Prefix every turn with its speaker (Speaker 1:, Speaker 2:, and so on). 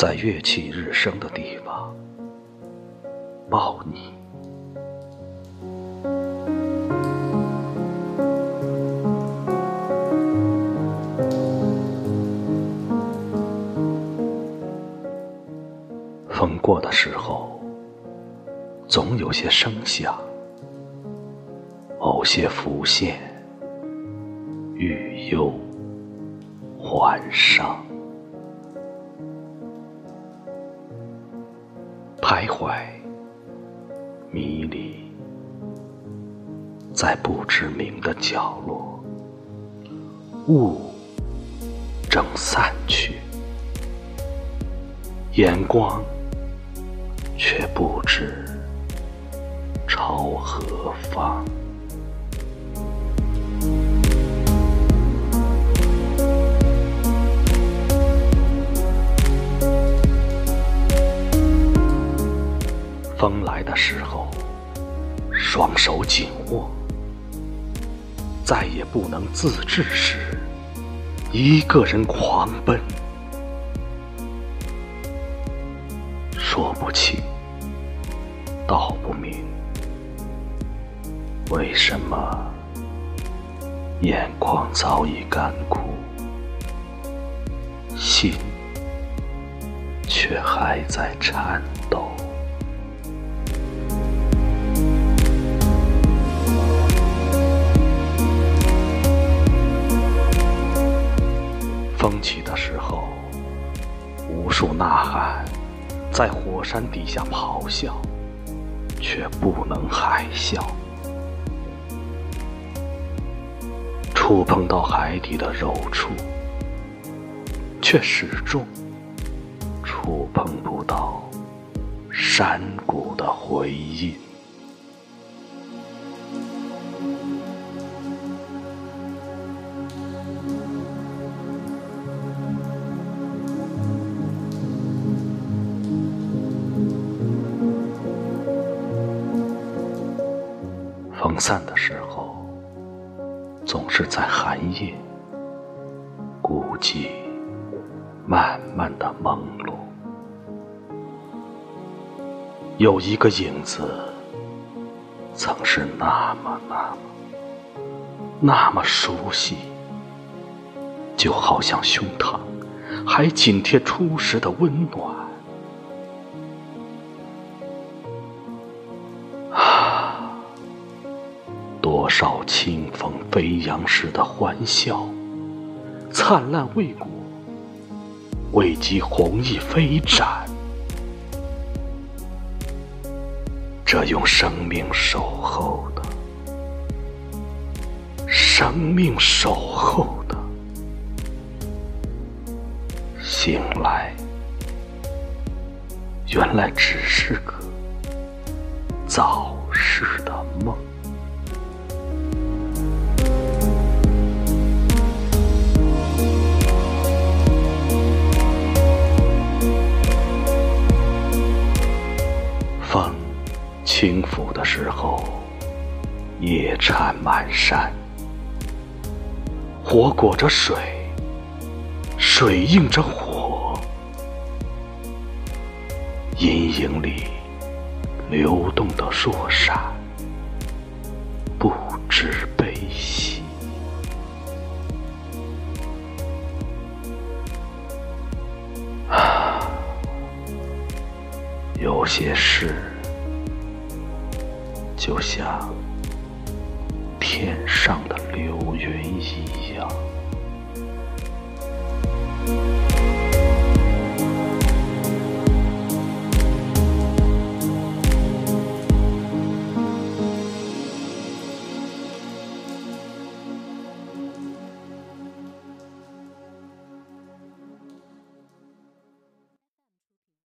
Speaker 1: 在月气日升的地方抱你。风过的时候，总有些声响，偶些浮现，欲忧还伤。徘徊，迷离，在不知名的角落，雾正散去，眼光却不知朝何方。手紧握；再也不能自制时，一个人狂奔。说不清，道不明，为什么眼眶早已干枯，心却还在颤风起的时候，无数呐喊在火山底下咆哮，却不能海啸。触碰到海底的肉处，却始终触碰不到山谷的回音。散的时候，总是在寒夜，孤寂，慢慢的朦胧。有一个影子，曾是那么那么那么熟悉，就好像胸膛还紧贴初时的温暖。清风飞扬时的欢笑，灿烂未果，未及红翼飞展。这用生命守候的，生命守候的，醒来，原来只是个早逝的梦。轻抚的时候，夜缠满山；火裹着水，水映着火，阴影里流动的弱闪，不知悲喜。有些事，就像天上的流云一样。